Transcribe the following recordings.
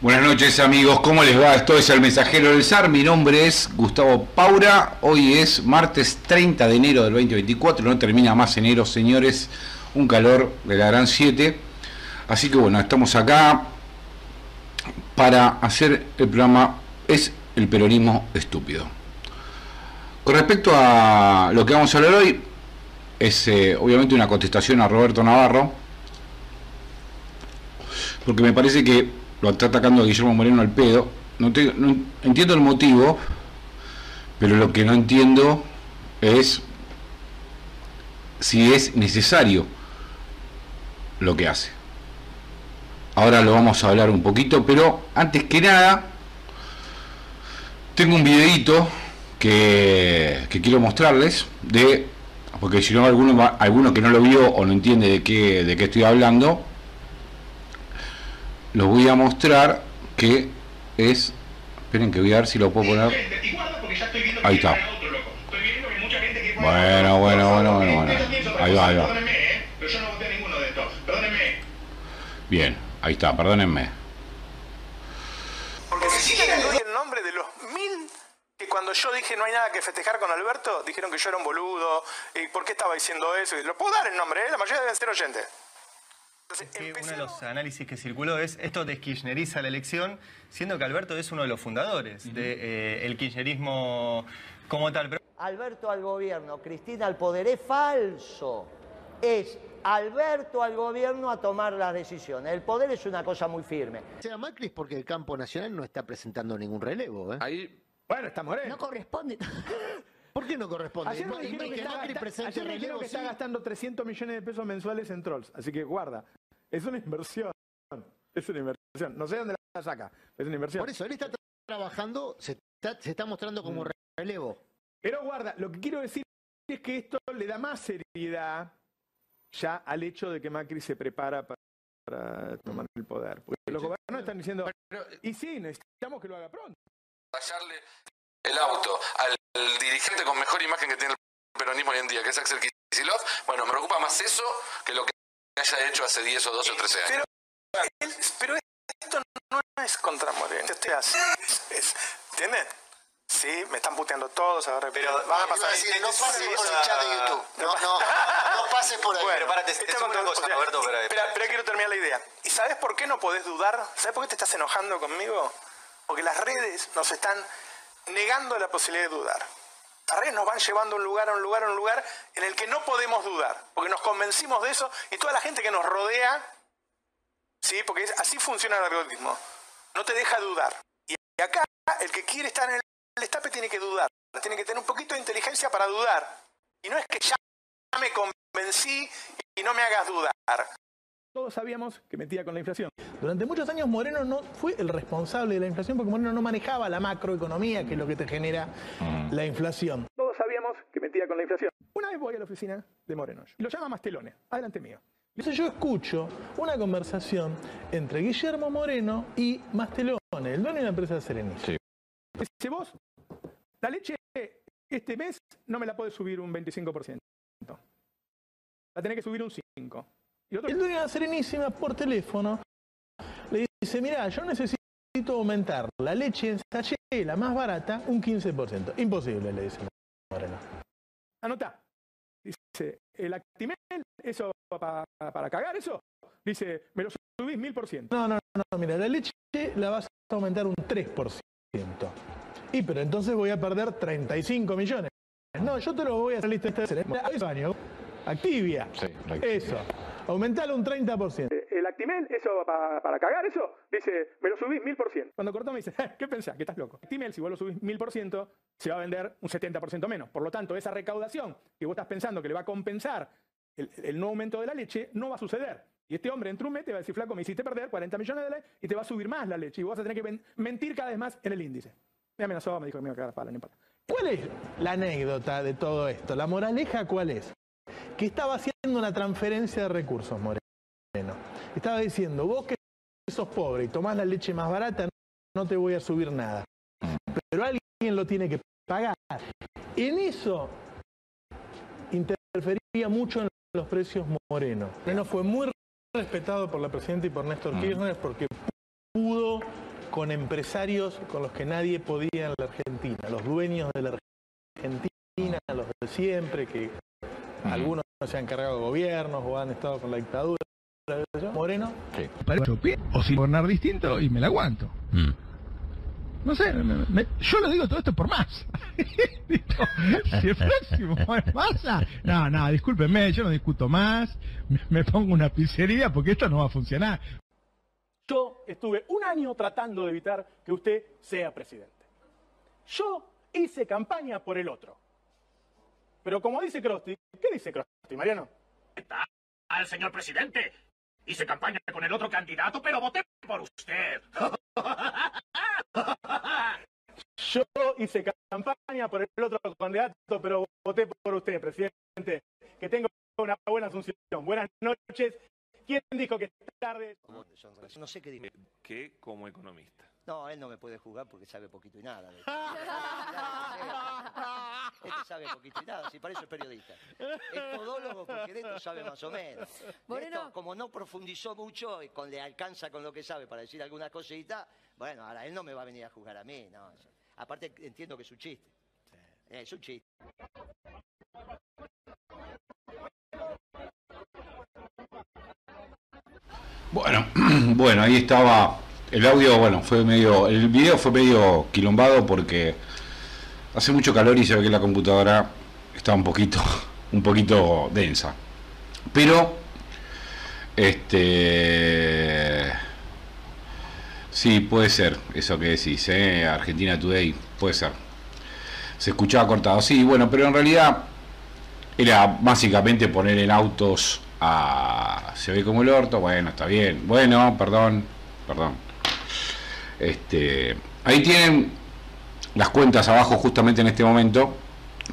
Buenas noches amigos, ¿cómo les va? Esto es El Mensajero del SAR, mi nombre es Gustavo Paura, hoy es martes 30 de enero del 2024, no termina más enero señores, un calor de la gran 7, así que bueno, estamos acá para hacer el programa Es el peronismo estúpido. Con respecto a lo que vamos a hablar hoy, es eh, obviamente una contestación a Roberto Navarro, porque me parece que lo está atacando a Guillermo Moreno al pedo. No, entiendo el motivo, pero lo que no entiendo es si es necesario lo que hace. Ahora lo vamos a hablar un poquito, pero antes que nada, tengo un videito que, quiero mostrarles de porque si no alguno, alguno que no lo vio o no entiende de qué, de qué estoy hablando, los voy a mostrar que es esperen que voy a ver si lo puedo poner. Ahí está. Bueno bueno bueno bueno bueno. Ahí va ahí va. Bien ahí está perdónenme. Porque si quieren doy el nombre de los mil que cuando yo dije no hay nada que festejar con Alberto dijeron que yo era un boludo y por qué estaba diciendo eso lo puedo dar el nombre ¿eh? la mayoría deben ser oyentes uno de los análisis que circuló es esto deskirchneriza la elección, siendo que Alberto es uno de los fundadores del de, eh, kirchnerismo como tal. Alberto al gobierno, Cristina al poder, es falso. Es Alberto al gobierno a tomar las decisiones. El poder es una cosa muy firme. Sea Macri es porque el campo nacional no está presentando ningún relevo. ¿eh? Ahí, bueno, está Moreno. No corresponde. ¿Por qué no corresponde? Ayer me dijeron que, está, que está gastando 300 millones de pesos mensuales en trolls, así que guarda. Es una inversión. Es una inversión. No sé dónde la saca, es una inversión. Por eso, él está trabajando, se está, mostrando como mm. relevo. Pero guarda, lo que quiero decir es que esto le da más seriedad ya al hecho de que Macri se prepara para, tomar el poder. Porque los gobiernos están diciendo, y sí, necesitamos que lo haga pronto. el auto al dirigente con mejor imagen que tiene el peronismo hoy en día, que es Axel Kicillof, bueno, me preocupa más eso que lo que haya hecho hace 10 o 12 o 13 años. Pero, esto no es contra Moreno. Este es, ¿Entienden? Sí, me están puteando todos ahora. Pero van a pasar. Decir, no pases por el chat de YouTube. No, no, no pases por ahí. Bueno, párate, te, te una cosa, Roberto, pero, espera, espera, quiero terminar la idea. ¿Y sabes por qué no podés dudar? ¿Sabes por qué te estás enojando conmigo? Porque las redes nos están negando la posibilidad de dudar. Las redes nos van llevando a un lugar, a un lugar, a un lugar en el que no podemos dudar, porque nos convencimos de eso y toda la gente que nos rodea, ¿sí? porque así funciona el algoritmo, no te deja dudar. Y acá el que quiere estar en el estape tiene que dudar, tiene que tener un poquito de inteligencia para dudar. Y no es que ya me convencí y no me hagas dudar. Todos sabíamos que metía con la inflación. Durante muchos años Moreno no fue el responsable de la inflación porque Moreno no manejaba la macroeconomía, que es lo que te genera mm. la inflación. Todos sabíamos que metía con la inflación. Una vez voy a la oficina de Moreno y lo llama Mastelone, adelante mío. Entonces yo escucho una conversación entre Guillermo Moreno y Mastelone, el dueño de la empresa Serenis. Dice, vos, la leche este mes no me la puedes subir un 25%. La tenés que subir un 5%. Y otro... El dueño de la Serenísima por teléfono le dice, mira, yo necesito aumentar la leche en sachet, la más barata, un 15%. Imposible, le dice Moreno. Anota. Dice, el Actimel, eso para, para cagar eso. Dice, me lo subís mil por ciento. No, no, no, mira, la leche la vas a aumentar un 3%. Y pero entonces voy a perder 35 millones. No, yo te lo voy a hacer listo este año. Activia. Sí, eso. Aumentalo un 30%. Eh, el Actimel, eso para, para cagar, eso, dice, me lo subís 1000%. Cuando cortó me dice, ¿qué pensás? Que estás loco. Actimel, si vos lo subís 1000%, se va a vender un 70% menos. Por lo tanto, esa recaudación que vos estás pensando que le va a compensar el, el no aumento de la leche, no va a suceder. Y este hombre en un mes te va a decir, flaco, me hiciste perder 40 millones de dólares y te va a subir más la leche. Y vos vas a tener que mentir cada vez más en el índice. Me amenazó, me dijo que me iba a cagar pala, no importa. ¿Cuál es la anécdota de todo esto? ¿La moraleja cuál es? Que estaba haciendo una transferencia de recursos, Moreno. Estaba diciendo, vos que sos pobre y tomás la leche más barata, no te voy a subir nada. Pero alguien lo tiene que pagar. En eso interfería mucho en los precios Moreno. Moreno fue muy respetado por la presidenta y por Néstor. Kirchner porque pudo con empresarios con los que nadie podía en la Argentina, los dueños de la Argentina, los de siempre, que algunos se han cargado de gobiernos o han estado con la dictadura. Moreno. Sí. O si gobernar distinto y me la aguanto. Mm. No sé, yo lo digo todo esto por más. si el próximo es masa, no, no, discúlpenme, yo no discuto más, me pongo una pizzería porque esto no va a funcionar. Yo estuve un año tratando de evitar que usted sea presidente. Yo hice campaña por el otro. Pero como dice Crosti, ¿qué dice Crosti, Mariano? Está al señor presidente. Hice campaña con el otro candidato, pero voté por usted. Yo hice campaña por el otro candidato, pero voté por usted, presidente. Que tenga una buena asunción. Buenas noches ¿Quién dijo que es tarde? No sé qué dijo. Que como economista. No, él no me puede jugar porque sabe poquito y nada. este sabe poquito y nada, si para eso es periodista. Es todólogo porque de esto sabe más o menos. Esto, como no profundizó mucho y con, le alcanza con lo que sabe para decir algunas cositas, bueno, ahora él no me va a venir a jugar a mí. No. Aparte entiendo que es un chiste. Es un chiste. Bueno, bueno, ahí estaba. El audio, bueno, fue medio. El video fue medio quilombado porque hace mucho calor y se ve que la computadora está un poquito, un poquito densa. Pero, este. Sí, puede ser, eso que decís, ¿eh? Argentina Today, puede ser. Se escuchaba cortado, sí, bueno, pero en realidad era básicamente poner en autos se ve como el orto, bueno, está bien, bueno, perdón, perdón. Este, ahí tienen las cuentas abajo justamente en este momento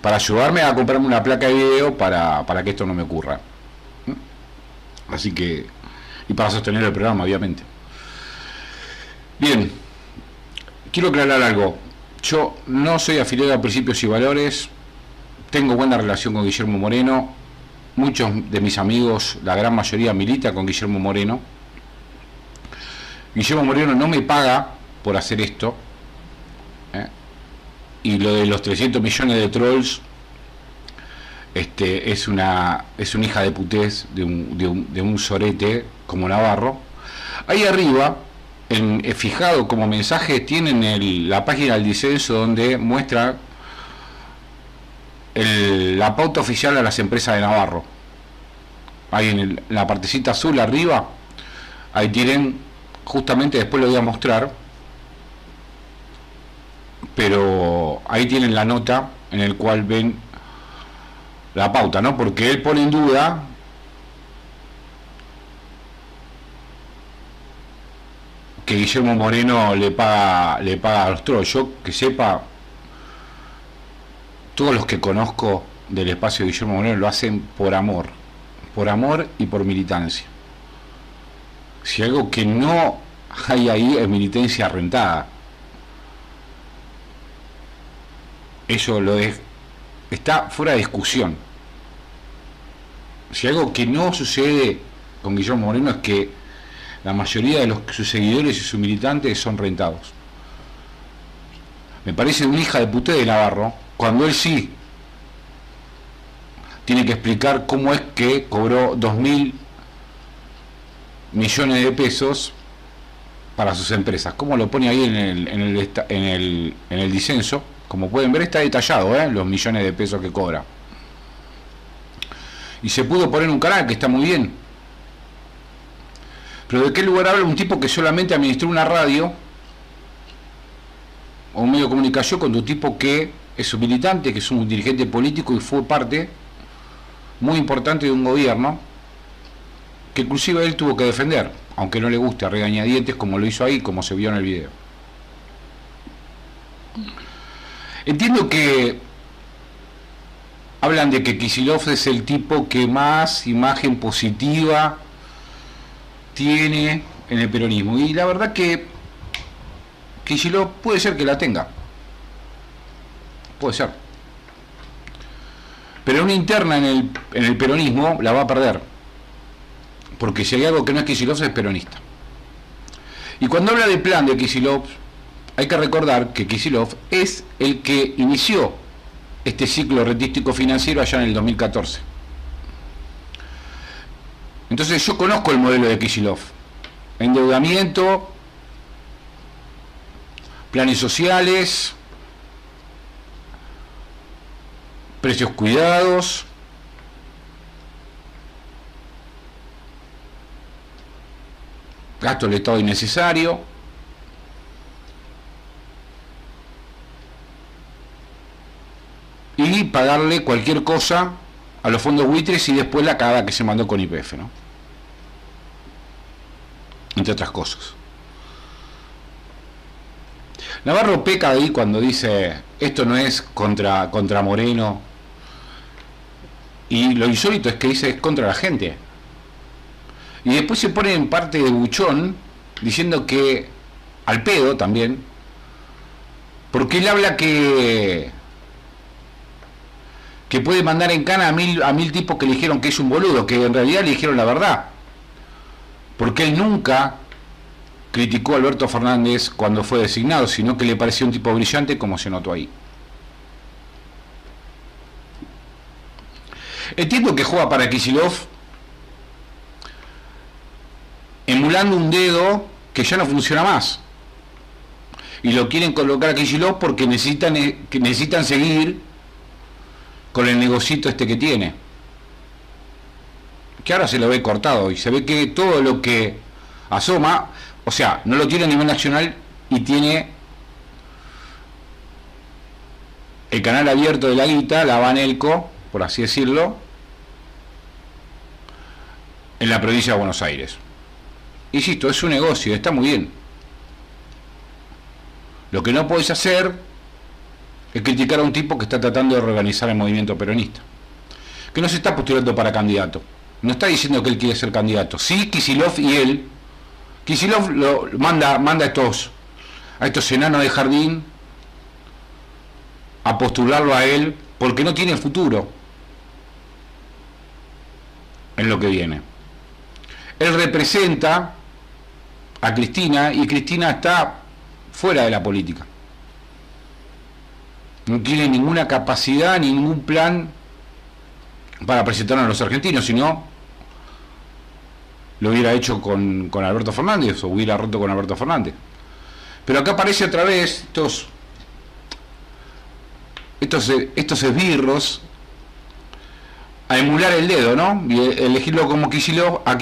para ayudarme a comprarme una placa de video para, para que esto no me ocurra. ¿Mm? Así que, y para sostener el programa, obviamente. Bien, quiero aclarar algo. Yo no soy afiliado a principios y valores, tengo buena relación con Guillermo Moreno, Muchos de mis amigos, la gran mayoría milita con Guillermo Moreno. Guillermo Moreno no me paga por hacer esto. ¿eh? Y lo de los 300 millones de trolls este, es una es una hija de putés de un, de un, de sorete como Navarro. Ahí arriba, en, eh, fijado como mensaje, tienen la página del disenso donde muestra la pauta oficial a las empresas de Navarro. Ahí en la partecita azul arriba, ahí tienen, justamente después lo voy a mostrar, pero ahí tienen la nota en el cual ven la pauta, ¿no? Porque él pone en duda que Guillermo Moreno le paga, le paga a los trolls. Yo que sepa, todos los que conozco del espacio de Guillermo Moreno lo hacen por amor, por amor y por militancia. Si algo que no hay ahí es militancia rentada. Eso lo es, está fuera de discusión. Si algo que no sucede con Guillermo Moreno es que la mayoría de los, sus seguidores y sus militantes son rentados. Me parece una hija de puté de Navarro cuando él sí tiene que explicar cómo es que cobró dos mil millones de pesos para sus empresas. Cómo lo pone ahí en el, en el, en el, en el disenso. Como pueden ver está detallado ¿eh? los millones de pesos que cobra. Y se pudo poner un canal que está muy bien. Pero ¿de qué lugar habla un tipo que solamente administró una radio o un medio de comunicación con un tipo que es un militante, que es un dirigente político y fue parte muy importante de un gobierno que inclusive él tuvo que defender, aunque no le guste a regañadientes como lo hizo ahí, como se vio en el video. Entiendo que hablan de que Kisilov es el tipo que más imagen positiva tiene en el peronismo. Y la verdad que Kisilov puede ser que la tenga. Puede ser. Pero una interna en el, en el peronismo la va a perder. Porque si hay algo que no es Kicillof es peronista. Y cuando habla del plan de Kisilov, hay que recordar que Kisilov es el que inició este ciclo rentístico financiero allá en el 2014. Entonces yo conozco el modelo de Kisilov. Endeudamiento, planes sociales, precios cuidados, gasto del Estado innecesario, y pagarle cualquier cosa a los fondos buitres y después la cagada que se mandó con IPF, ¿no? Entre otras cosas. Navarro peca ahí cuando dice esto no es contra, contra Moreno. Y lo insólito es que dice es contra la gente. Y después se pone en parte de buchón diciendo que al pedo también, porque él habla que que puede mandar en cana a mil, a mil tipos que dijeron que es un boludo, que en realidad le dijeron la verdad. Porque él nunca criticó a Alberto Fernández cuando fue designado, sino que le pareció un tipo brillante como se notó ahí. Entiendo que juega para Kisilov emulando un dedo que ya no funciona más. Y lo quieren colocar a Kisilov porque necesitan, eh, necesitan seguir con el negocito este que tiene. Que ahora se lo ve cortado y se ve que todo lo que asoma, o sea, no lo tiene a nivel nacional y tiene el canal abierto de la guita, la Banelco, por así decirlo, en la provincia de Buenos Aires. Insisto, es un negocio, está muy bien. Lo que no podés hacer es criticar a un tipo que está tratando de reorganizar el movimiento peronista, que no se está postulando para candidato, no está diciendo que él quiere ser candidato. Sí, Kisilov y él, Kisilov lo manda, manda a estos, a estos enanos de jardín a postularlo a él porque no tiene futuro en lo que viene. Él representa a Cristina y Cristina está fuera de la política no tiene ninguna capacidad, ningún plan para presentar a los argentinos, sino lo hubiera hecho con, Alberto Fernández o hubiera roto con Alberto Fernández. Pero acá aparece otra vez estos, estos, estos esbirros a emular el dedo, ¿no? Y elegirlo como Kisilov, a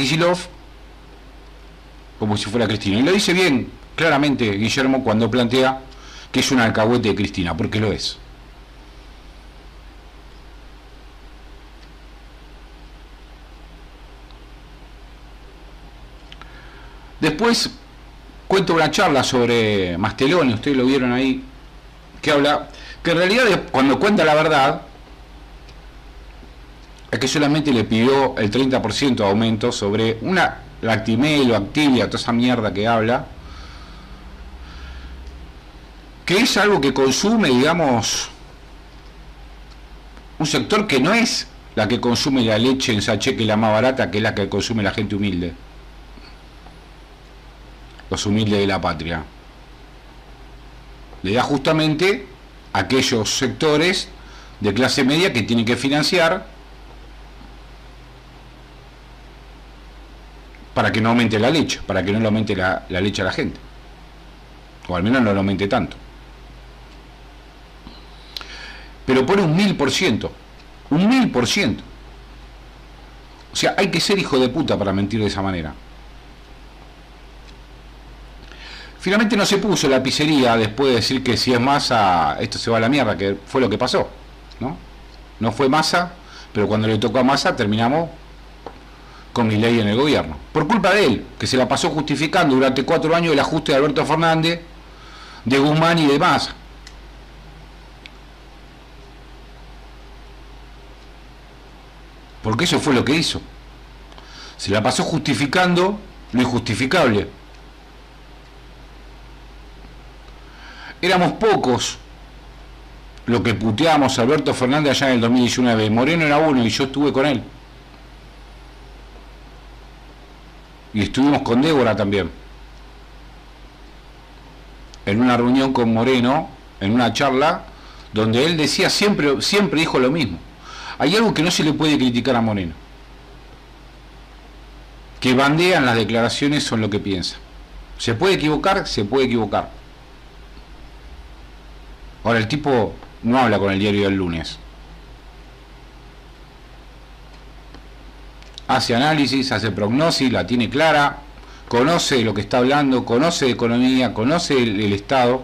como si fuera Cristina. Y lo dice bien, claramente, Guillermo, cuando plantea que es un alcahuete de Cristina, porque lo es. Después cuento una charla sobre Masteloni, ustedes lo vieron ahí, que habla, que en realidad cuando cuenta la verdad, es que solamente le pidió el 30% de aumento sobre una Lactimel o Activia, toda esa mierda que habla, que es algo que consume, digamos, un sector que no es la que consume la leche en sachet, que la más barata, que es la que consume la gente humilde. Los humildes de la patria. Le da justamente a aquellos sectores de clase media que tienen que financiar para que no aumente la leche, para que no le aumente la, la leche a la gente. O al menos no lo aumente tanto pero pone un mil por ciento. Un mil por ciento. O sea, hay que ser hijo de puta para mentir de esa manera. Finalmente no se puso la pizzería después de decir que si es masa, esto se va a la mierda, que fue lo que pasó. ¿no? no fue masa, pero cuando le tocó a masa terminamos con mi ley en el gobierno. Por culpa de él, que se la pasó justificando durante cuatro años el ajuste de Alberto Fernández, de Guzmán y de Massa. Porque eso fue lo que hizo. Se la pasó justificando lo injustificable. Éramos pocos lo que puteábamos a Alberto Fernández allá en el 2019. Moreno era uno y yo estuve con él. Y estuvimos con Débora también. en una reunión con Moreno, en una charla, donde él decía siempre, siempre dijo lo mismo. Hay algo que no se le puede criticar a Moreno. Que bandean las declaraciones son lo que piensa. Se puede equivocar, se puede equivocar. Ahora el tipo no habla con el diario del lunes. Hace análisis, hace prognosis, la tiene clara, conoce lo que está hablando, conoce economía, conoce el, Estado.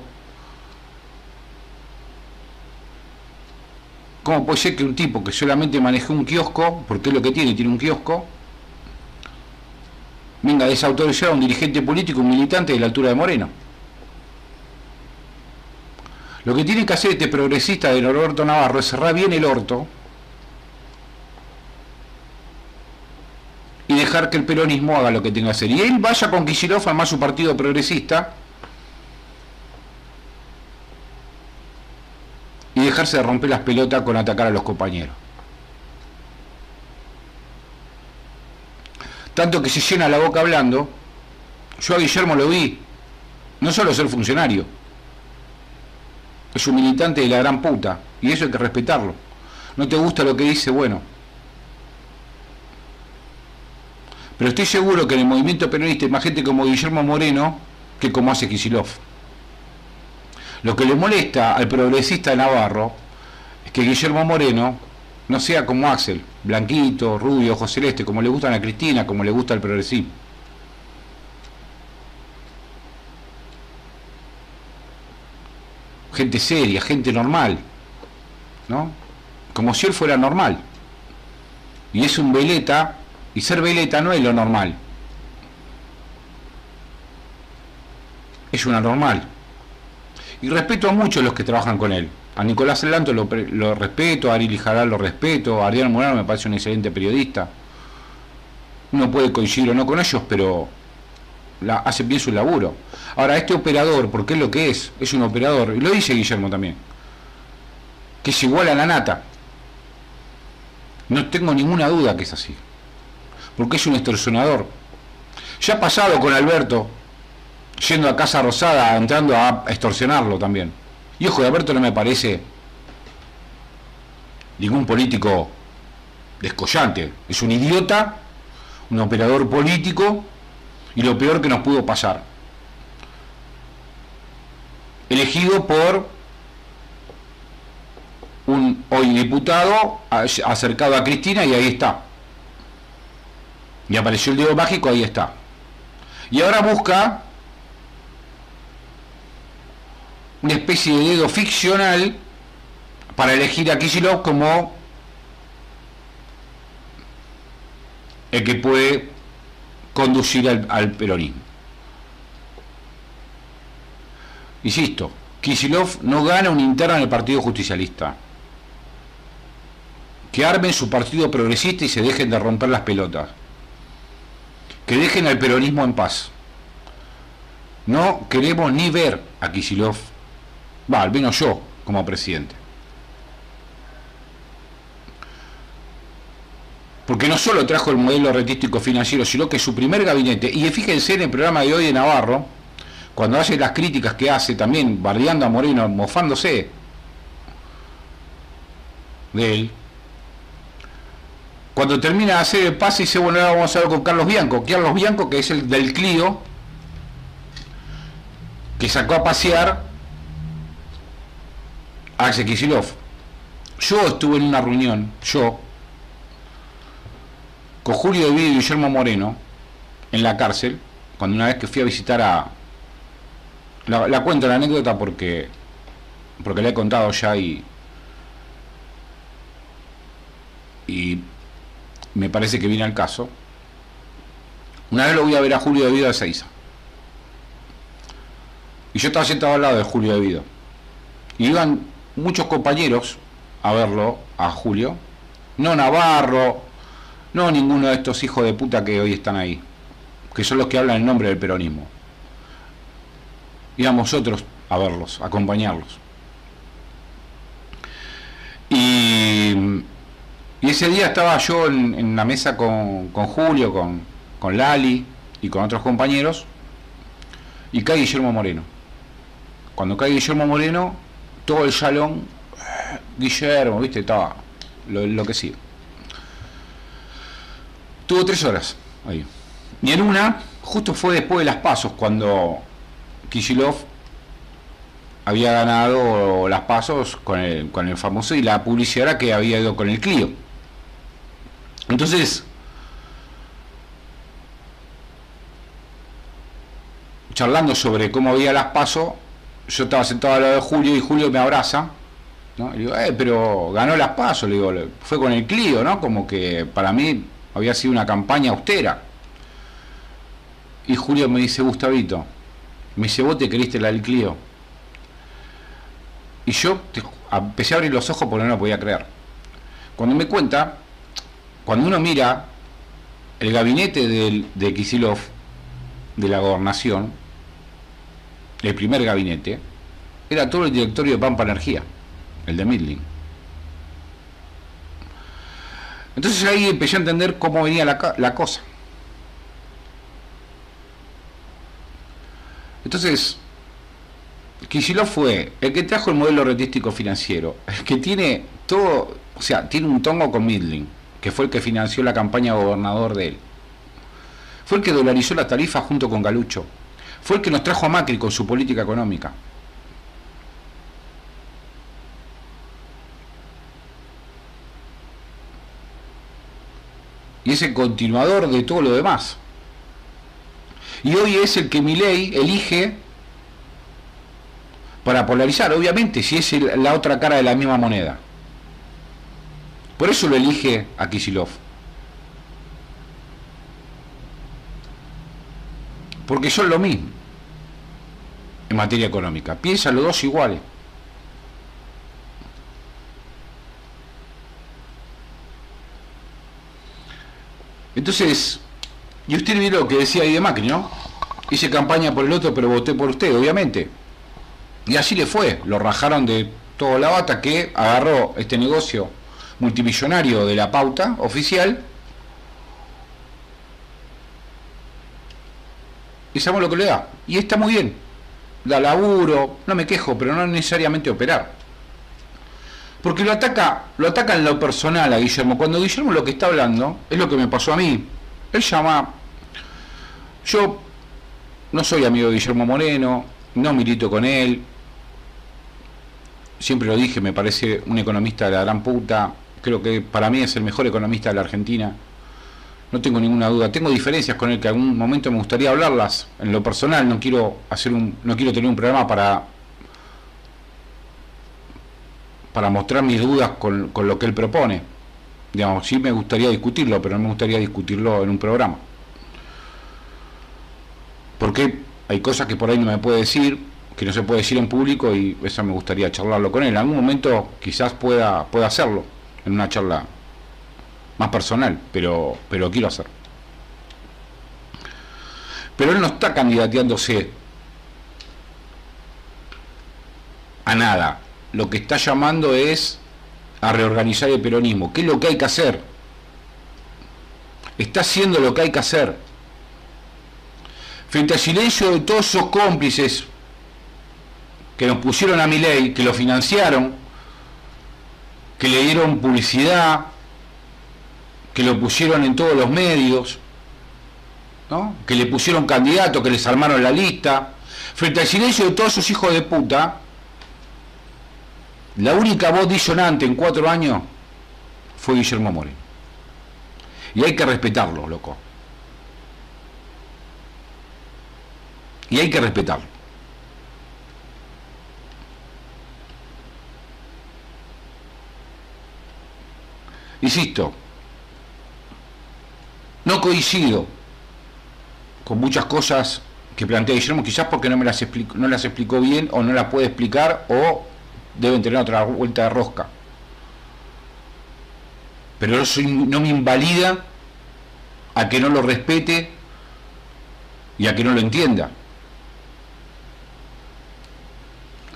¿Cómo puede ser que un tipo que solamente maneja un kiosco, porque es lo que tiene, tiene un kiosco, venga a desautorizar a un dirigente político, un militante de la altura de Moreno? Lo que tiene que hacer este progresista de Norberto Navarro es cerrar bien el orto y dejar que el peronismo haga lo que tenga que hacer. Y él vaya con Kicillof a más su partido progresista y dejarse de romper las pelotas con atacar a los compañeros. Tanto que se llena la boca hablando, yo a Guillermo lo vi, no solo ser funcionario, es un militante de la gran puta, y eso hay que respetarlo. No te gusta lo que dice, bueno, Pero estoy seguro que en el movimiento peronista hay más gente como Guillermo Moreno que como hace Kisilov. Lo que le molesta al progresista Navarro es que Guillermo Moreno no sea como Axel, blanquito, rubio, ojo celeste, como le gustan a Cristina, como le gusta al progresismo. Gente seria, gente normal, ¿no? Como si él fuera normal. Y es un veleta y ser veleta no es lo normal. Es una normal. Y respeto a muchos los que trabajan con él. A Nicolás Elanto lo, respeto, a Ari Lijaral lo respeto, a Ariel Morano me parece un excelente periodista. Uno puede coincidir o no con ellos, pero hace bien su laburo. Ahora, este operador, porque es lo que es, es un operador, y lo dice Guillermo también, que es igual a la nata. No tengo ninguna duda que es así porque es un extorsionador. Ya ha pasado con Alberto, yendo a Casa Rosada, entrando a extorsionarlo también. Y ojo, Alberto no me parece ningún político descollante. Es un idiota, un operador político y lo peor que nos pudo pasar. Elegido por un hoy diputado acercado a Cristina y ahí está. Y apareció el dedo mágico, ahí está. Y ahora busca una especie de dedo ficcional para elegir a Kicillof como el que puede conducir al, peronismo. Insisto, Kisilov no gana una interna en el Partido Justicialista. Que armen su partido progresista y se dejen de romper las pelotas que dejen al peronismo en paz. No queremos ni ver a Kisilov, va, al menos yo, como presidente. Porque no solo trajo el modelo retístico financiero, sino que su primer gabinete, y fíjense en el programa de hoy de Navarro, cuando hace las críticas que hace, también bardeando a Moreno, mofándose de él, cuando termina de hacer el pase, dice, bueno, ahora vamos a ver con Carlos Bianco. Carlos Bianco, que es el del Clio, que sacó a pasear Axel. Yo estuve en una reunión, yo, con Julio de Vido y Guillermo Moreno, en la cárcel, cuando una vez que fui a visitar a... La, la cuento la anécdota porque, porque la he contado ya y... Y me parece que viene al caso. Una vez lo voy a ver a Julio de Vido de Seiza. Y yo estaba sentado al lado de Julio de Vido. Y iban muchos compañeros a verlo, a Julio. No Navarro, no ninguno de estos hijos de puta que hoy están ahí. Que son los que hablan en nombre del peronismo. Íbamos otros a verlos, a acompañarlos. Y ese día estaba yo en, la mesa con, Julio, con, Lali y con otros compañeros, y cae Guillermo Moreno. Cuando cae Guillermo Moreno, todo el salón, Guillermo, viste, estaba lo, lo que sí. Tuvo tres horas ahí. Y en una, justo fue después de las pasos, cuando Kishilov había ganado las pasos con el, con el famoso y la publicidad que había ido con el Clio. Entonces, charlando sobre cómo había las pasos, yo estaba sentado al lado de Julio y Julio me abraza. ¿no? Y digo, eh, pero ganó las pasos, le digo, fue con el Clio, ¿no? Como que para mí había sido una campaña austera. Y Julio me dice, Gustavito, me dice, vos te queriste la del Clio. Y yo empecé a abrir los ojos porque no lo podía creer. Cuando me cuenta, cuando uno mira el gabinete de Kisilov, de la gobernación, el primer gabinete, era todo el directorio de Pampa Energía, el de Midling. Entonces ahí empecé a entender cómo venía la, cosa. Entonces, Kicillof fue el que trajo el modelo rentístico financiero, el que tiene todo, o sea, tiene un tongo con Midling, que fue el que financió la campaña gobernador de él. Fue el que dolarizó la tarifa junto con Galucho. Fue el que nos trajo a Macri con su política económica. Y es el continuador de todo lo demás. Y hoy es el que mi ley elige para polarizar, obviamente, si es la otra cara de la misma moneda. Por eso lo elige a Kisilov. Porque son lo mismo en materia económica. Piensan los dos iguales. Entonces, y usted vio lo que decía ahí de Macri, ¿no? Hice campaña por el otro, pero voté por usted, obviamente. Y así le fue. Lo rajaron de toda la bata que agarró este negocio multimillonario de la pauta oficial. Y sabemos lo que le da. Y está muy bien. Da laburo, no me quejo, pero no necesariamente operar. Porque lo ataca, lo ataca en lo personal a Guillermo. Cuando Guillermo lo que está hablando es lo que me pasó a mí. Él llama. Yo no soy amigo de Guillermo Moreno, no milito con él. Siempre lo dije, me parece un economista de la gran puta. Creo que para mí es el mejor economista de la Argentina. No tengo ninguna duda. Tengo diferencias con él que algún momento me gustaría hablarlas en lo personal. No quiero hacer un, no quiero tener un programa para para mostrar mis dudas con, con lo que él propone. Digamos, sí me gustaría discutirlo, pero no me gustaría discutirlo en un programa. Porque hay cosas que por ahí no me puede decir, que no se puede decir en público y eso me gustaría charlarlo con él. En algún momento quizás pueda, pueda hacerlo en una charla más personal, pero, pero quiero hacer. Pero él no está candidateándose a nada. Lo que está llamando es a reorganizar el peronismo. ¿Qué es lo que hay que hacer? Está haciendo lo que hay que hacer. Frente al silencio de todos esos cómplices que nos pusieron a mi ley, que lo financiaron, que le dieron publicidad, que lo pusieron en todos los medios, ¿no? que le pusieron candidato, que les armaron la lista, frente al silencio de todos esos hijos de puta, la única voz disonante en cuatro años fue Guillermo Moreno. Y hay que respetarlo, loco. Y hay que respetarlo. Insisto, no coincido con muchas cosas que plantea Guillermo, quizás porque no me las no las explicó bien o no las puede explicar o deben tener otra vuelta de rosca. Pero eso no me invalida a que no lo respete y a que no lo entienda.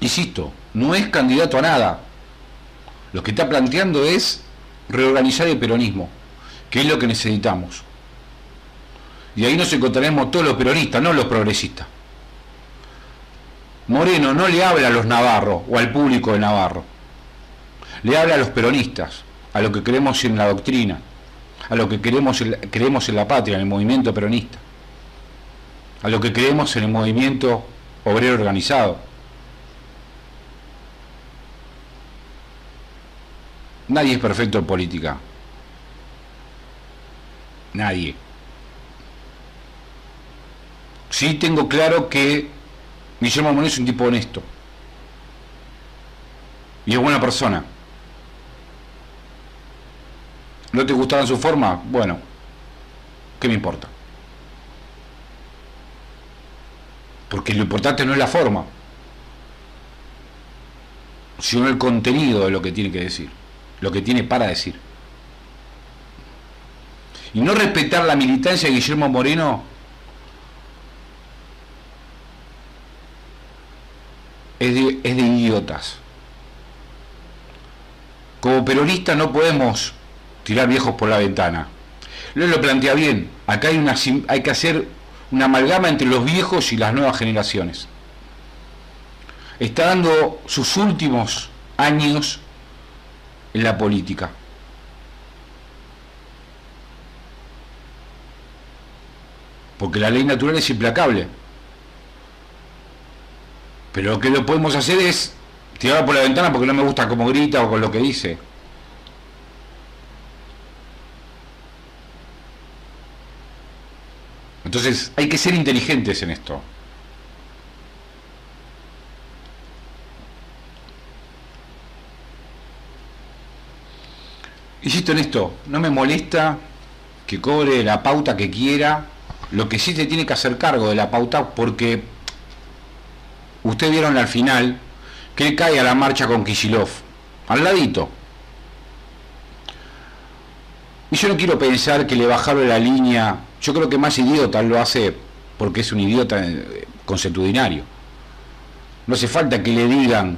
Insisto, no es candidato a nada. Lo que está planteando es reorganizar el peronismo, que es lo que necesitamos. Y ahí nos encontraremos todos los peronistas, no los progresistas. Moreno no le habla a los navarros o al público de Navarro, le habla a los peronistas, a lo que creemos en la doctrina, a lo que creemos en la patria, en el movimiento peronista, a lo que creemos en el movimiento obrero organizado. Nadie es perfecto en política. Nadie. Sí tengo claro que Guillermo Moreno es un tipo honesto. Y es buena persona. ¿No te gustaba su forma? Bueno, ¿qué me importa? Porque lo importante no es la forma, sino el contenido de lo que tiene que decir, lo que tiene para decir. Y no respetar la militancia de Guillermo Moreno es de, idiotas. Como peronistas no podemos tirar viejos por la ventana. Luego lo plantea bien, acá hay, una, hay que hacer una amalgama entre los viejos y las nuevas generaciones. Está dando sus últimos años en la política. Porque la ley natural es implacable. Pero lo que lo podemos hacer es tirar por la ventana porque no me gusta cómo grita o con lo que dice. Entonces hay que ser inteligentes en esto. Insisto en esto, no me molesta que cobre la pauta que quiera, lo que sí se tiene que hacer cargo de la pauta porque ustedes vieron al final que cae a la marcha con Kishilov, al ladito. Y yo no quiero pensar que le bajaron la línea yo creo que más idiota lo hace porque es un idiota eh, consuetudinario. No hace falta que le digan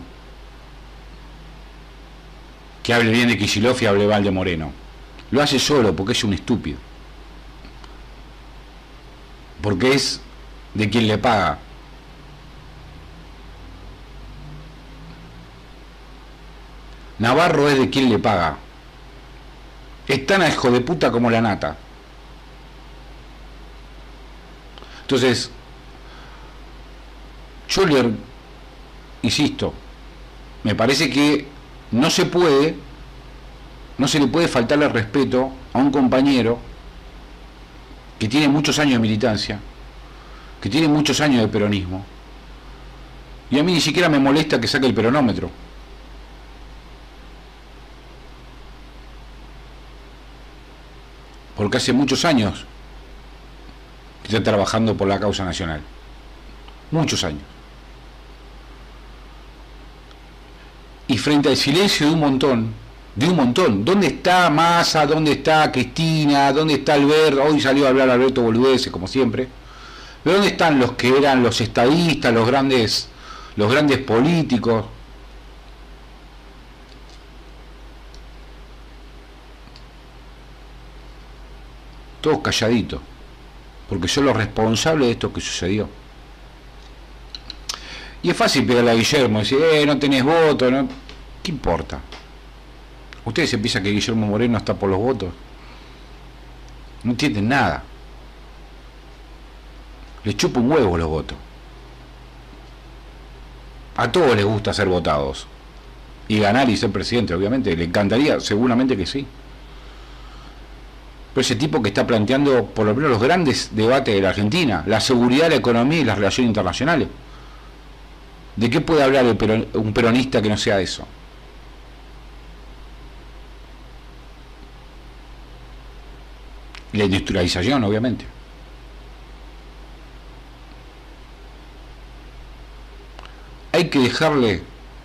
que hable bien de Kicillof y hable mal de Moreno. Lo hace solo porque es un estúpido. Porque es de quien le paga. Navarro es de quien le paga. Es tan a hijo de puta como la nata. Entonces, le insisto, me parece que no se puede, no se le puede faltarle respeto a un compañero que tiene muchos años de militancia, que tiene muchos años de peronismo, y a mí ni siquiera me molesta que saque el peronómetro. Porque hace muchos años está trabajando por la causa nacional. Muchos años. Y frente al silencio de un montón, de un montón, ¿dónde está Massa? ¿Dónde está Cristina? ¿Dónde está Alberto? Hoy salió a hablar Alberto Boludeses, como siempre. ¿Pero dónde están los que eran los estadistas, los grandes, los grandes políticos? Todos calladitos porque son los responsables de esto que sucedió. Y es fácil pegarle a Guillermo, decir, eh, no tenés voto, ¿no? ¿qué importa? ¿Ustedes se piensan que Guillermo Moreno está por los votos? No entienden nada. Le chupa un huevo los votos. A todos les gusta ser votados. Y ganar y ser presidente, obviamente. Le encantaría, seguramente que sí pero ese tipo que está planteando por lo menos los grandes debates de la Argentina, la seguridad, la economía y las relaciones internacionales. ¿De qué puede hablar un peronista que no sea eso? La industrialización, obviamente. Hay que dejarle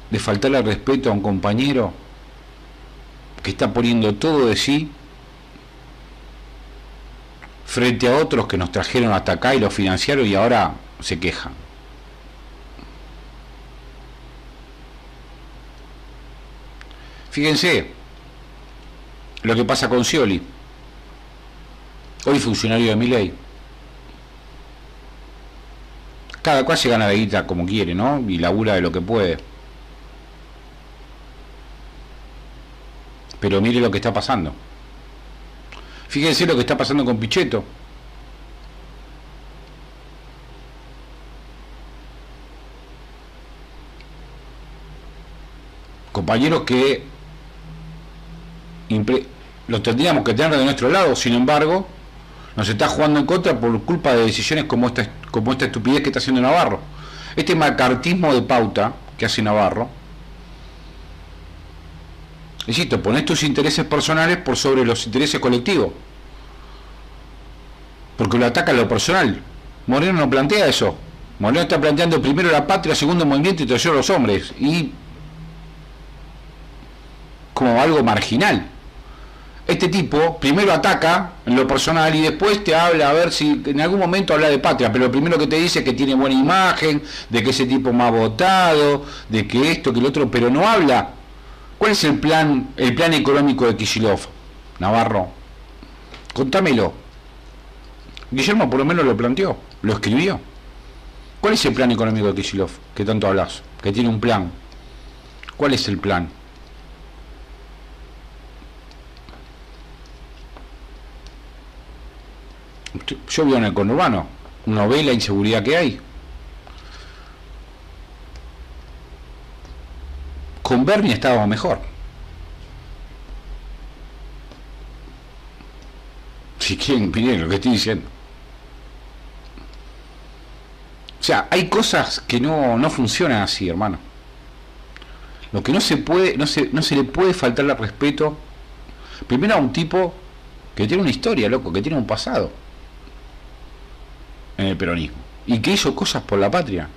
de faltarle respeto a un compañero que está poniendo todo de sí frente a otros que nos trajeron hasta acá y lo financiaron y ahora se quejan. Fíjense lo que pasa con Scioli, hoy funcionario de mi ley. Cada cual se gana la guita como quiere, ¿no? Y labura de lo que puede. Pero mire lo que está pasando. Fíjense lo que está pasando con Pichetto. Compañeros que los tendríamos que tener de nuestro lado, sin embargo, nos está jugando en contra por culpa de decisiones como esta, como esta estupidez que está haciendo Navarro. Este macartismo de pauta que hace Navarro, insisto, pones tus intereses personales por sobre los intereses colectivos. Porque lo ataca lo personal. Moreno no plantea eso. Moreno está planteando primero la patria, segundo el movimiento y tercero los hombres. Y como algo marginal este tipo primero ataca en lo personal y después te habla a ver si en algún momento habla de patria, pero lo primero que te dice es que tiene buena imagen, de que ese tipo ha votado, de que esto, que el otro, pero no habla. ¿Cuál es el plan, el plan económico de Kishilov, Navarro? Contámelo. Guillermo por lo menos lo planteó, lo escribió. ¿Cuál es el plan económico de Kishilov que tanto hablas? Que tiene un plan. ¿Cuál es el plan? Yo vivo en el conurbano, no ve la inseguridad que hay. Con Bernie estábamos mejor. Si quieren, miren lo que estoy diciendo. O sea, hay cosas que no, no funcionan así, hermano. Lo que no se puede, no se, no se le puede faltar el respeto, primero a un tipo que tiene una historia, loco, que tiene un pasado en el peronismo. Y que hizo cosas por la patria.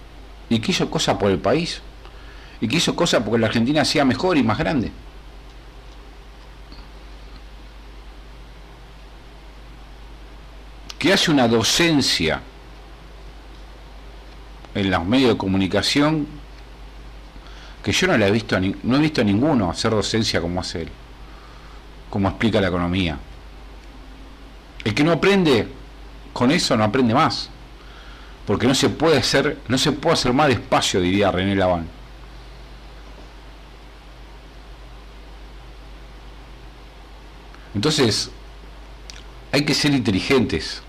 Y que hizo cosas por el país. Y que hizo cosas porque la Argentina sea mejor y más grande. Que hace una docencia en los medios de comunicación que yo no la he visto, no he visto a ninguno hacer docencia como hace él, como explica la economía. El que no aprende con eso no aprende más porque no se puede hacer, no se puede hacer más despacio, diría René Laván. Entonces, hay que ser inteligentes.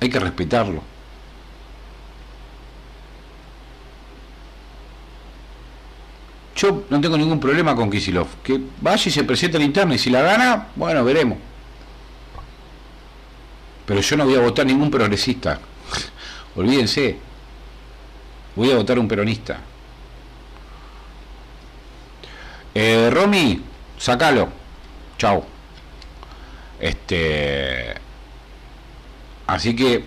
Hay que respetarlo. Yo no tengo ningún problema con Kisilov. Que vaya y se presente al interno y si la gana, bueno, veremos. Pero yo no voy a votar ningún progresista. Olvídense. Voy a votar un peronista. Eh, Romy, sacalo. Chao. Este. Así que.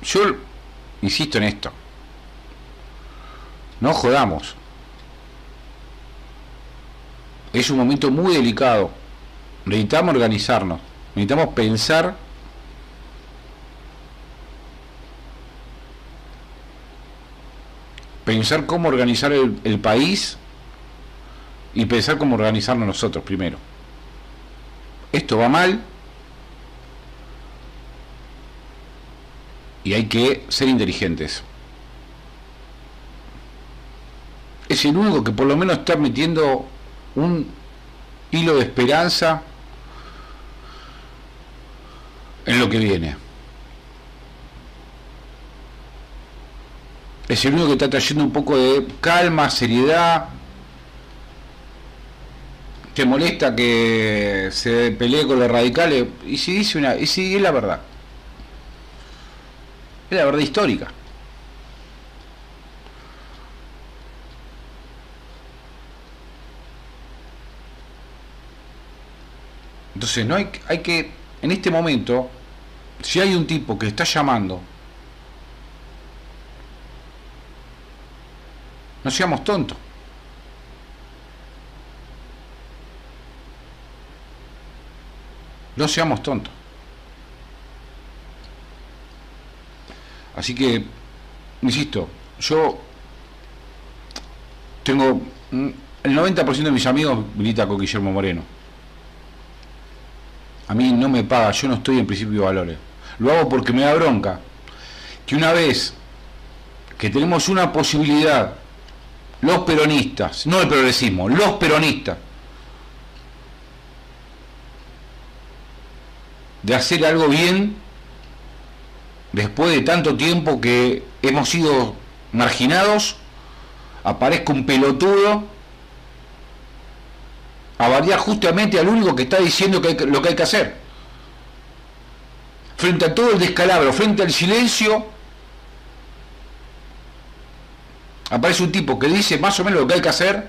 Yo insisto en esto. No jodamos. Es un momento muy delicado. Necesitamos organizarnos. Necesitamos pensar pensar cómo organizar el, país y pensar cómo organizarnos nosotros primero. Esto va mal y hay que ser inteligentes. es el único que por lo menos está metiendo un hilo de esperanza en lo que viene. Es el único que está trayendo un poco de calma, seriedad. Te molesta que se pelee con los radicales. Y si dice una. Y si es la verdad. Es la verdad histórica. Entonces no hay, hay que, en este momento, si hay un tipo que está llamando, no seamos tontos. No seamos tontos. Así que, insisto, yo tengo el 90% de mis amigos milita con Guillermo Moreno. A mí no me paga, yo no estoy en principio de valores. Lo hago porque me da bronca. Que una vez que tenemos una posibilidad, los peronistas, no el progresismo, los peronistas, de hacer algo bien después de tanto tiempo que hemos sido marginados, aparezca un pelotudo a variar justamente al único que está diciendo lo que hay que hacer. Frente a todo el descalabro, frente al silencio, aparece un tipo que dice más o menos lo que hay que hacer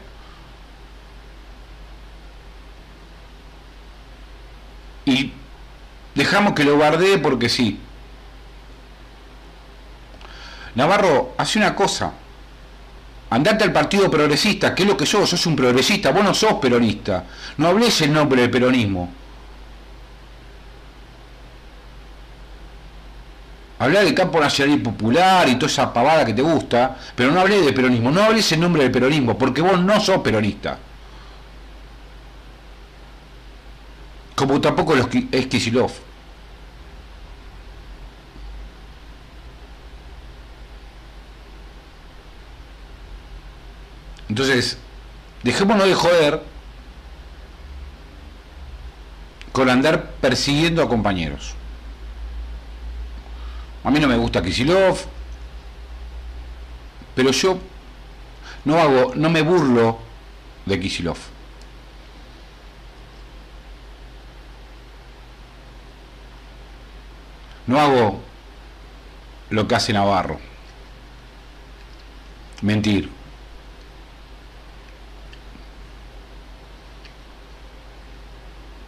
y dejamos que lo bardee porque sí. Navarro, hace una cosa. Andate al Partido Progresista, que es lo que sos, sos un progresista, vos no sos peronista. No hables el nombre del peronismo. Hablá del campo nacional y popular y toda esa pavada que te gusta, pero no hablé de peronismo, no hables el nombre del peronismo, porque vos no sos peronista. Como tampoco es Kisilov. Entonces, dejémonos de joder con andar persiguiendo a compañeros. A mí no me gusta Kisilov, pero yo no hago, no me burlo de Kisilov. No hago lo que hace Navarro. Mentir.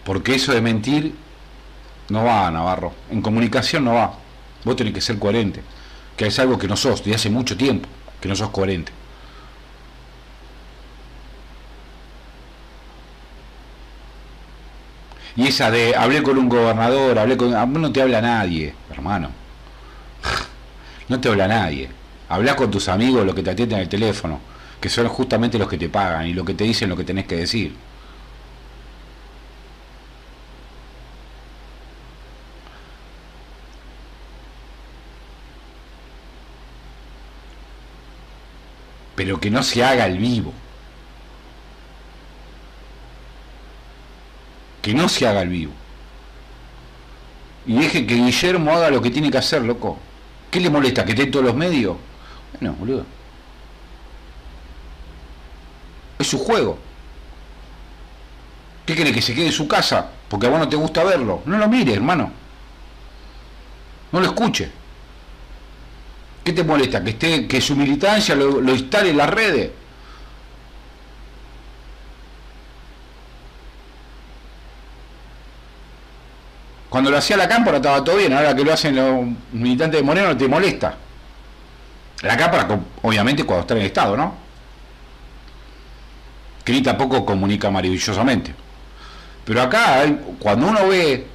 Porque eso de mentir no va, Navarro. En comunicación no va. Vos tenés que ser coherente. Que es algo que no sos, de hace mucho tiempo, que no sos coherente. Y esa de hablé con un gobernador, hablé con. No te habla nadie, hermano. No te habla nadie. Habla con tus amigos, los que te atienden el teléfono, que son justamente los que te pagan y lo que te dicen lo que tenés que decir. Pero que no se haga el vivo. Que no se haga el vivo. Y deje que Guillermo haga lo que tiene que hacer, loco. ¿Qué le molesta? ¿Que esté en todos los medios? Bueno, boludo. Es su juego. ¿Qué quiere que se quede en su casa? Porque a vos no te gusta verlo. No lo mire, hermano. No lo escuche. ¿Qué te molesta? ¿Que, esté, que su militancia lo, instale en las redes? Cuando lo hacía la cámpora estaba todo bien, ahora que lo hacen los militantes de Moreno no te molesta. La cámpora, obviamente, cuando está en Estado, ¿no? Que ni tampoco comunica maravillosamente. Pero acá, cuando uno ve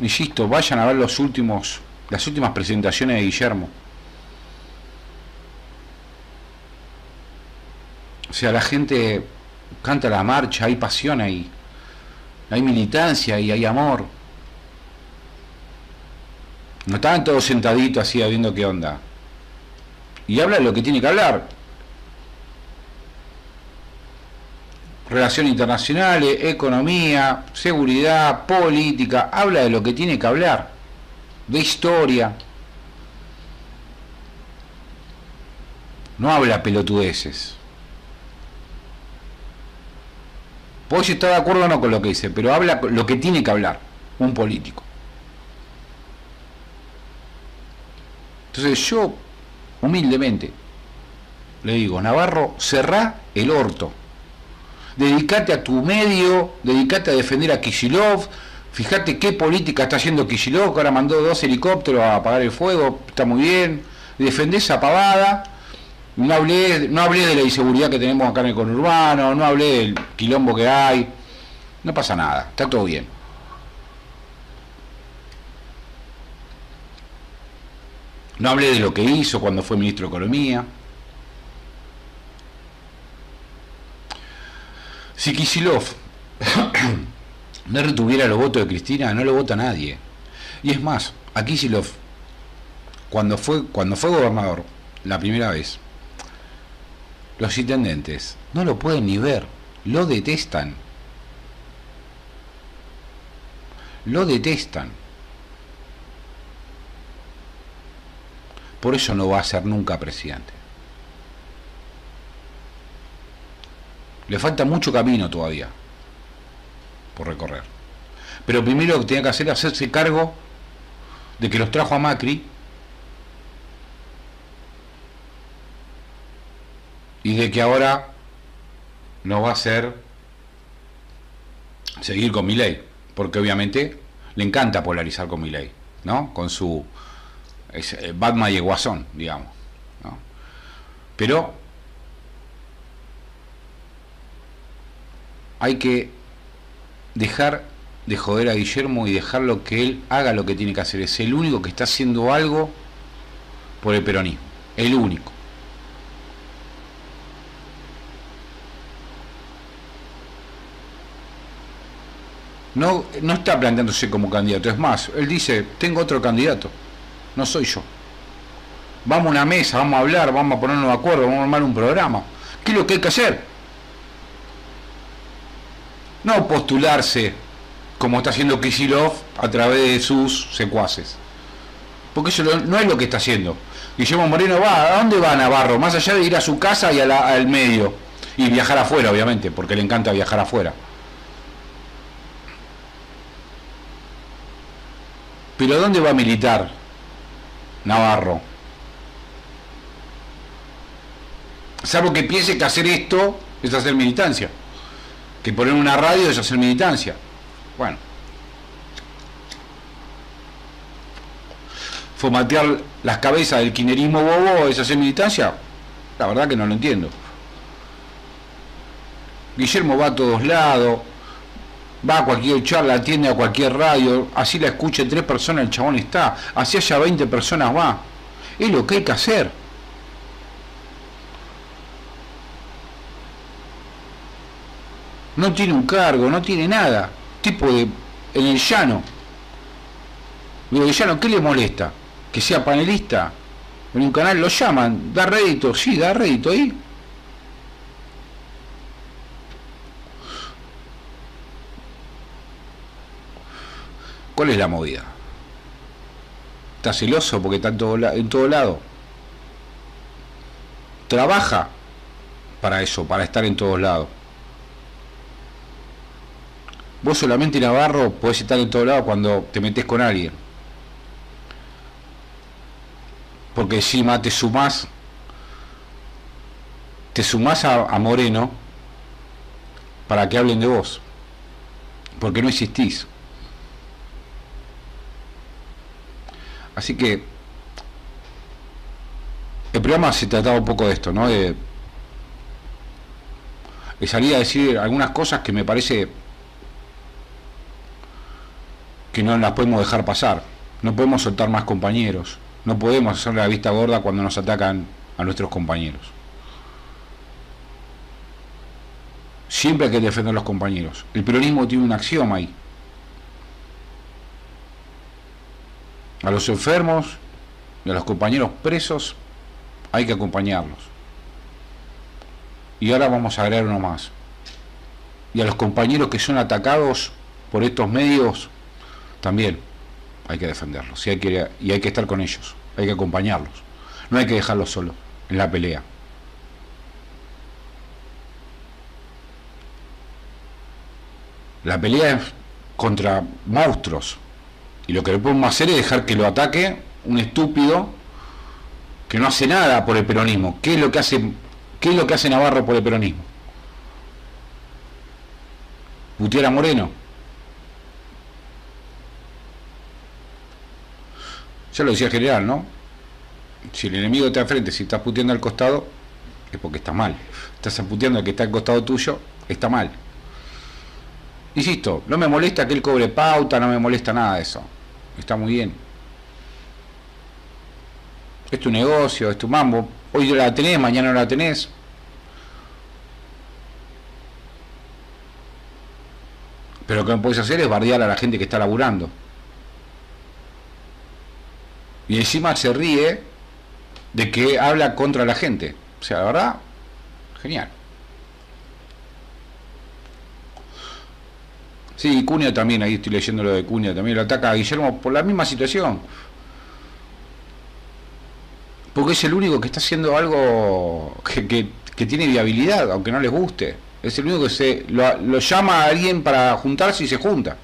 insisto, vayan a ver los últimos, las últimas presentaciones de Guillermo. O sea, la gente canta la marcha, hay pasión ahí, hay militancia y hay amor. No estaban todos sentaditos así viendo qué onda. Y habla lo que tiene que hablar. Relaciones internacionales, economía, seguridad, política, habla de lo que tiene que hablar, de historia. No habla pelotudeces. Puedo estar de acuerdo o no con lo que dice, pero habla lo que tiene que hablar un político. Entonces yo, humildemente, le digo, Navarro, cerrá el orto dedicate a tu medio, dedicate a defender a Kishilov, fíjate qué política está haciendo Kishilov, que ahora mandó dos helicópteros a apagar el fuego, está muy bien, defendé esa pavada, no hablé, no hablé de la inseguridad que tenemos acá en el conurbano, no hablé del quilombo que hay, no pasa nada, está todo bien. No hablé de lo que hizo cuando fue ministro de Economía. Si Kisilov no retuviera los votos de Cristina, no lo vota nadie. Y es más, a Kisilov, cuando fue, cuando fue gobernador, la primera vez, los intendentes no lo pueden ni ver, lo detestan. Lo detestan. Por eso no va a ser nunca presidente. Le falta mucho camino todavía por recorrer. Pero primero lo que tenía que hacer es hacerse cargo de que los trajo a Macri y de que ahora no va a ser seguir con mi ley, porque obviamente le encanta polarizar con mi ley, ¿no? Con su eh, Batman y Guasón, digamos. ¿no? Pero hay que dejar de joder a Guillermo y dejarlo que él haga lo que tiene que hacer. Es el único que está haciendo algo por el peronismo. El único. No, no está planteándose como candidato. Es más, él dice, tengo otro candidato. No soy yo. Vamos a una mesa, vamos a hablar, vamos a ponernos de acuerdo, vamos a armar un programa. ¿Qué es lo que hay que hacer? No postularse como está haciendo Kisilov a través de sus secuaces. Porque eso no es lo que está haciendo. Guillermo Moreno va, ¿a dónde va Navarro? Más allá de ir a su casa y al medio. Y viajar afuera, obviamente, porque le encanta viajar afuera. Pero ¿dónde va a militar Navarro? Salvo que piense que hacer esto es hacer militancia que poner una radio es hacer militancia. Bueno. Fomatear las cabezas del quinerismo bobo es hacer militancia. La verdad que no lo entiendo. Guillermo va a todos lados, va a cualquier charla, atiende a cualquier radio, así la escuche tres personas, el chabón está, así haya 20 personas va. Es lo que hay que hacer. No tiene un cargo, no tiene nada, tipo de en el llano. Digo, llano, ¿qué le molesta? Que sea panelista en un canal, lo llaman, da rédito, sí, da rédito ahí. ¿Cuál es la movida? ¿Está celoso porque está en todo, en todo lado? Trabaja para eso, para estar en todos lados. Vos solamente Navarro podés estar en todo lado cuando te metes con alguien. Porque encima te sumás, te sumás a, Moreno para que hablen de vos. Porque no existís. Así que el programa se trataba un poco de esto, ¿no? De, de salir a decir algunas cosas que me parece que no las podemos dejar pasar. No podemos soltar más compañeros. No podemos hacer la vista gorda cuando nos atacan a nuestros compañeros. Siempre hay que defender a los compañeros. El peronismo tiene un axioma ahí. A los enfermos y a los compañeros presos hay que acompañarlos. Y ahora vamos a agregar uno más. Y a los compañeros que son atacados por estos medios también hay que defenderlos y hay que, estar con ellos, hay que acompañarlos, no hay que dejarlos solos en la pelea. La pelea es contra monstruos y lo que le podemos hacer es dejar que lo ataque un estúpido que no hace nada por el peronismo. ¿Qué es lo que hace, qué es lo que hace Navarro por el peronismo? Putear a Moreno Ya lo decía general, ¿no? Si el enemigo está frente, si estás puteando al costado, es porque está mal. Estás puteando al que está al costado tuyo, está mal. Insisto, no me molesta que él cobre pauta, no me molesta nada de eso. Está muy bien. Es tu negocio, es tu mambo. Hoy la tenés, mañana no la tenés. Pero lo que no puedes hacer es bardear a la gente que está laburando. Y encima se ríe de que habla contra la gente. O sea, la verdad, genial. Sí, Cunha también, ahí estoy leyendo lo de Cunha, también lo ataca a Guillermo por la misma situación. Porque es el único que está haciendo algo que, tiene viabilidad, aunque no les guste. Es el único que se lo, lo llama a alguien para juntarse y se junta.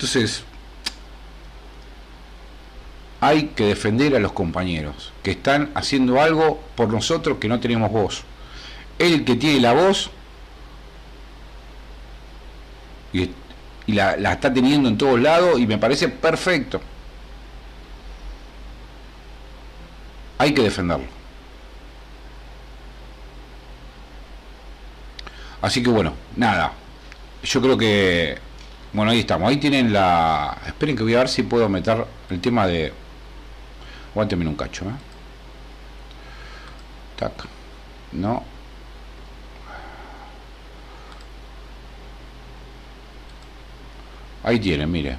Entonces, hay que defender a los compañeros que están haciendo algo por nosotros que no tenemos voz. El que tiene la voz y, la, la, está teniendo en todos lados y me parece perfecto. Hay que defenderlo. Así que bueno, nada. Yo creo que... Bueno, ahí estamos. Ahí tienen la... Esperen que voy a ver si puedo meter el tema de Aguánteme un cacho, ¿eh? Tac. No. Ahí tiene, mire.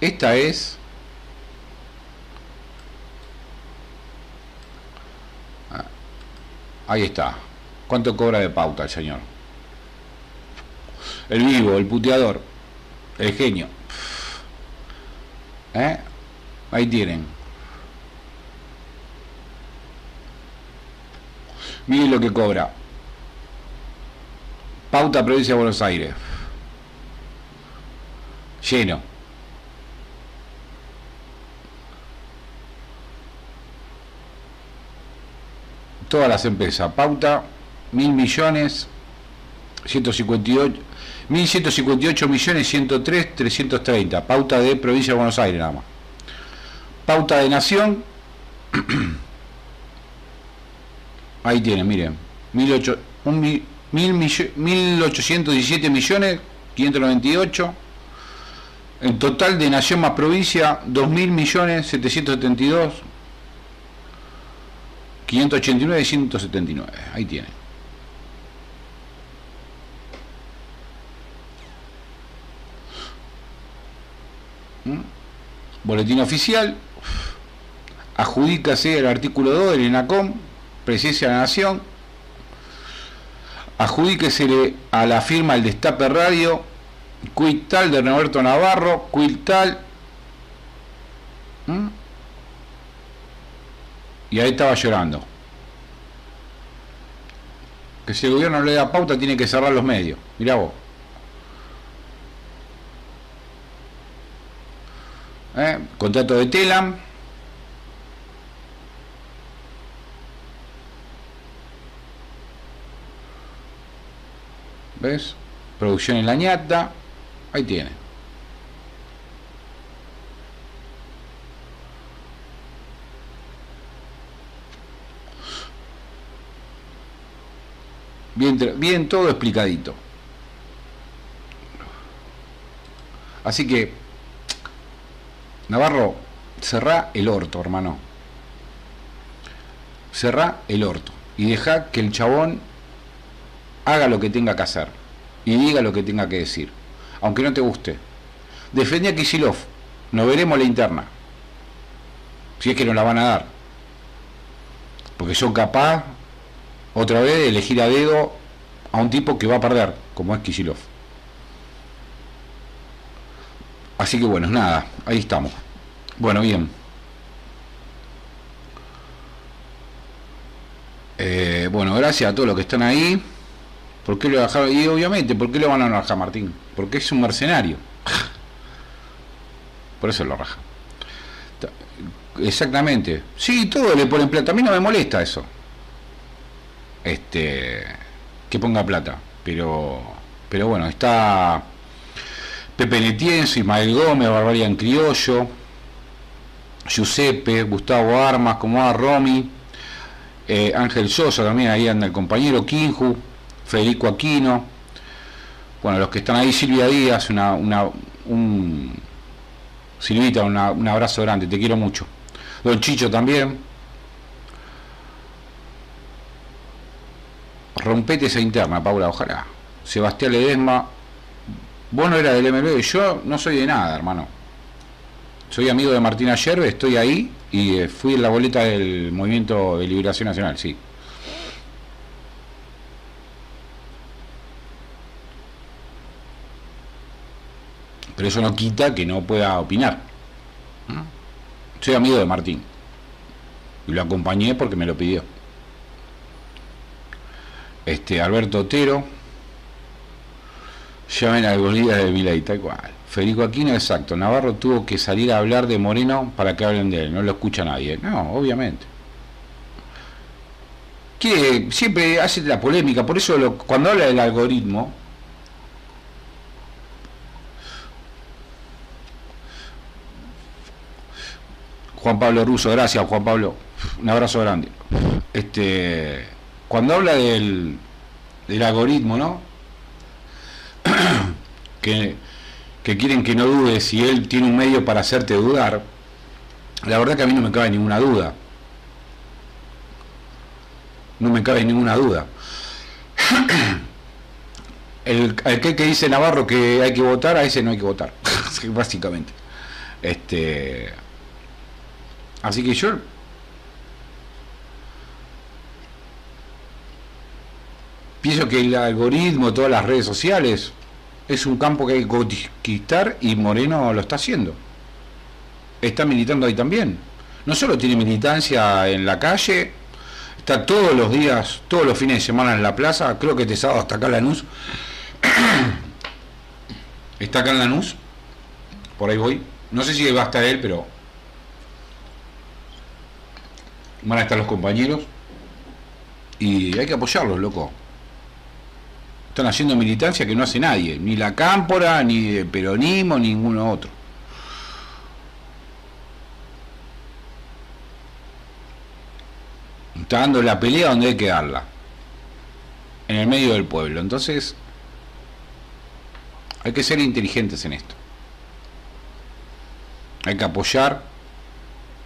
Esta es... ahí está. ¿Cuánto cobra de pauta el señor? El vivo, el puteador, el genio. ¿Eh? Ahí tienen. Miren lo que cobra. Pauta Provincia de Buenos Aires. Lleno. Todas las empresas. Pauta, mil millones, 158, 1.158 millones 103 330. Pauta de provincia de Buenos Aires nada más. Pauta de nación. Ahí tienen, miren. 1.817 millones 598. En total de nación más provincia, 2.000 millones 772 589 y 179. Ahí tienen. ¿Mm? Boletín oficial. Adjudícase el artículo 2 del ENACOM, Presencia de la Nación. Adjudíquese a la firma el Destape Radio, Cuital de Roberto Navarro, Cuital. ¿Mm? Y ahí estaba llorando. Que si el gobierno no le da pauta, tiene que cerrar los medios. Mirá vos. ¿Eh? contrato de Telam. ¿Ves? Producción en la ñata. Ahí tiene. Bien, todo explicadito. Así que Navarro, cerrá el orto, hermano. Cerrá el orto. Y deja que el chabón haga lo que tenga que hacer. Y diga lo que tenga que decir. Aunque no te guste. Defende a Kisilov. No veremos la interna. Si es que no la van a dar. Porque son capaz, otra vez, elegir a dedo a un tipo que va a perder, como es Kisilov. Así que bueno, nada, ahí estamos. Bueno, bien. Eh, bueno, gracias a todos los que están ahí. ¿Por qué lo bajaron? Y obviamente, ¿por qué lo van a rajar Martín? Porque es un mercenario. Por eso lo raja. Exactamente. Sí, todo le ponen plata. A mí no me molesta eso. Este. Que ponga plata. Pero. Pero bueno, está. Pepe Netienzo, Ismael Gómez, Barbarian Criollo, Giuseppe, Gustavo Armas, como a Romy, eh, Ángel Sosa también, ahí anda el compañero, Kinju, Federico Aquino, bueno, los que están ahí, Silvia Díaz, una, una, un, Silvita, un abrazo grande, te quiero mucho. Don Chicho también. Rompete esa interna, Paula, ojalá. Sebastián Ledesma. Vos no eras del MLB, yo no soy de nada, hermano. Soy amigo de Martina Yerbe, estoy ahí y eh, fui en la boleta del Movimiento de Liberación Nacional, sí. Pero eso no quita que no pueda opinar. Soy amigo de Martín. Y lo acompañé porque me lo pidió. Este, Alberto Otero. Llamen al golía de Vila y tal cual. Federico Aquino, exacto. Navarro tuvo que salir a hablar de Moreno para que hablen de él. No lo escucha nadie. No, obviamente. Que siempre hace la polémica. Por eso cuando habla del algoritmo, Juan Pablo Russo, gracias Juan Pablo, un abrazo grande. Este, cuando habla del, del algoritmo, ¿no? que, que quieren que no dudes si él tiene un medio para hacerte dudar, la verdad que a mí no me cabe ninguna duda. No me cabe ninguna duda. El, que dice Navarro que hay que votar, a ese no hay que votar, básicamente. Este, Así que yo pienso que el algoritmo, todas las redes sociales, es un campo que hay que conquistar y Moreno lo está haciendo. Está militando ahí también. No solo tiene militancia en la calle, está todos los días, todos los fines de semana en la plaza, creo que este sábado hasta acá Lanús. está acá en Lanús, por ahí voy. No sé si va a estar él, pero van a estar los compañeros y hay que apoyarlos, loco. Están haciendo militancia que no hace nadie, ni la cámpora, ni de peronismo, ni ninguno otro. Está dando la pelea donde hay que darla, en el medio del pueblo. Entonces, hay que ser inteligentes en esto. Hay que apoyar.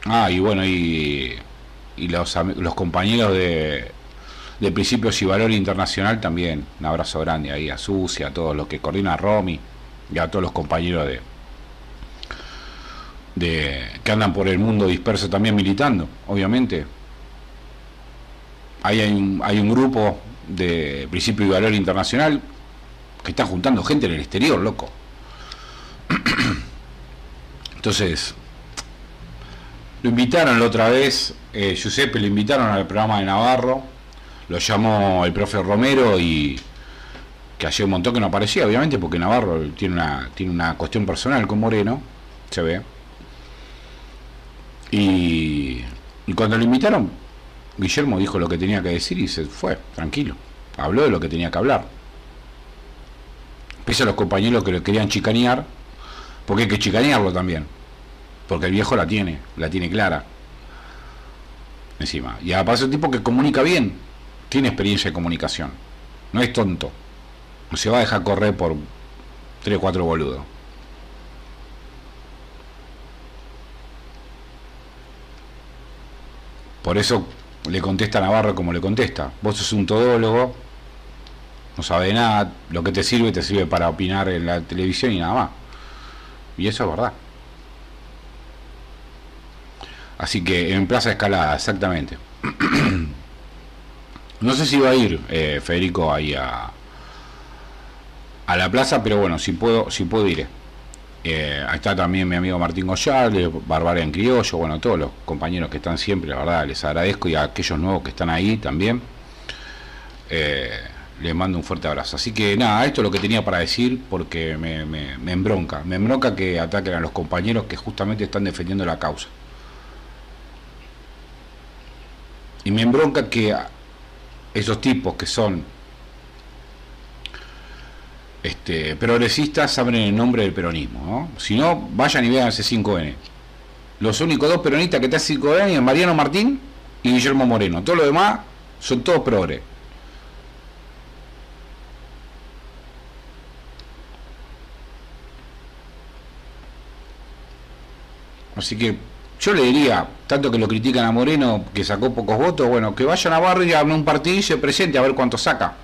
Ah, y bueno, y y los, los compañeros de, de Principios y Valor Internacional también. Un abrazo grande ahí a Susi, a todos los que coordina Romy y a todos los compañeros de, de que andan por el mundo disperso también militando, obviamente. Hay un, hay un grupo de Principio y Valor Internacional que está juntando gente en el exterior, loco. Entonces, lo invitaron la otra vez, eh, Giuseppe lo invitaron al programa de Navarro, lo llamó el profe Romero y que hacía un montón que no aparecía, obviamente, porque Navarro tiene una, tiene una cuestión personal con Moreno, se ve. Y, y cuando lo invitaron, Guillermo dijo lo que tenía que decir y se fue, tranquilo. Habló de lo que tenía que hablar. Pese a los compañeros que lo querían chicanear, porque hay que chicanearlo también porque el viejo la tiene, la tiene clara. Encima. Y aparte es un tipo que comunica bien, tiene experiencia de comunicación. No es tonto. No se va a dejar correr por tres o cuatro boludos. Por eso le contesta Navarro como le contesta. Vos sos un todólogo, no sabe nada, lo que te sirve te sirve para opinar en la televisión y nada más. Y eso es verdad. Así que en Plaza Escalada, exactamente. no sé si va a ir eh, Federico ahí a, a la plaza, pero bueno, si puedo, si puedo ir. Eh, ahí está también mi amigo Martín Goyal, Barbaria en Criollo, bueno, todos los compañeros que están siempre, la verdad, les agradezco y a aquellos nuevos que están ahí también. Eh, les mando un fuerte abrazo. Así que nada, esto es lo que tenía para decir porque me, me, me embronca. Me embronca que ataquen a los compañeros que justamente están defendiendo la causa. Y me embronca que esos tipos que son este, progresistas abren el nombre del peronismo. Si no, vayan y vean ese 5N. Los únicos dos peronistas que están 5N es Mariano Martín y Guillermo Moreno. Todo lo demás son todos progres. Así que yo le diría, tanto que lo critican a Moreno, que sacó pocos votos, bueno, que vayan a Barrio, abran un partido y se presente a ver cuánto saca.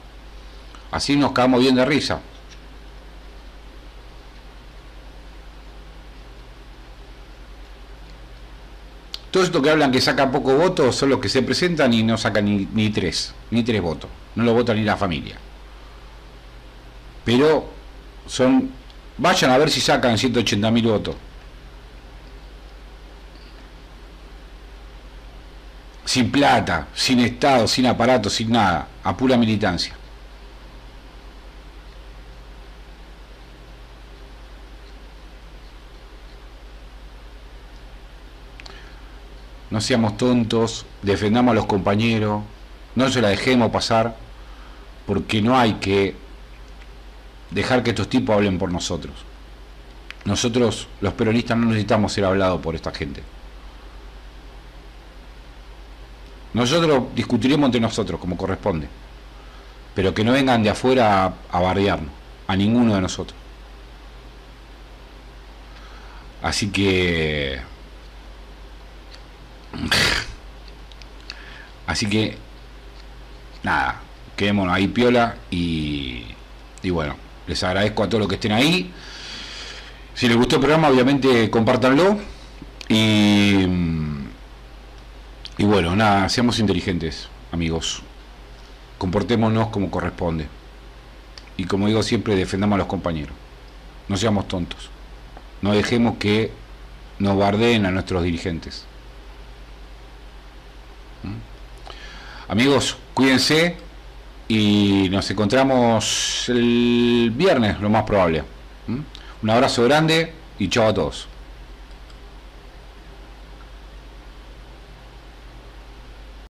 Así nos quedamos bien de risa. Todo esto que hablan que saca pocos votos son los que se presentan y no sacan ni, ni tres, ni tres votos. No lo vota ni la familia. Pero son, vayan a ver si sacan 180 mil votos. Sin plata, sin Estado, sin aparato, sin nada, a pura militancia. no seamos tontos, defendamos a los compañeros, no se la dejemos pasar, porque no hay que dejar que estos tipos hablen por nosotros. Nosotros, los peronistas, no necesitamos ser hablados por esta gente. Nosotros discutiremos entre nosotros como corresponde, pero que no vengan de afuera a, a a ninguno de nosotros. Así que Así que, nada, quedémonos ahí piola y, y bueno, les agradezco a todos los que estén ahí. Si les gustó el programa, obviamente compártanlo. Y, y bueno, nada, seamos inteligentes, amigos. Comportémonos como corresponde. Y como digo siempre, defendamos a los compañeros. No seamos tontos. No dejemos que nos bardeen a nuestros dirigentes. Amigos, cuídense y nos encontramos el viernes, lo más probable. Un abrazo grande y chao a todos.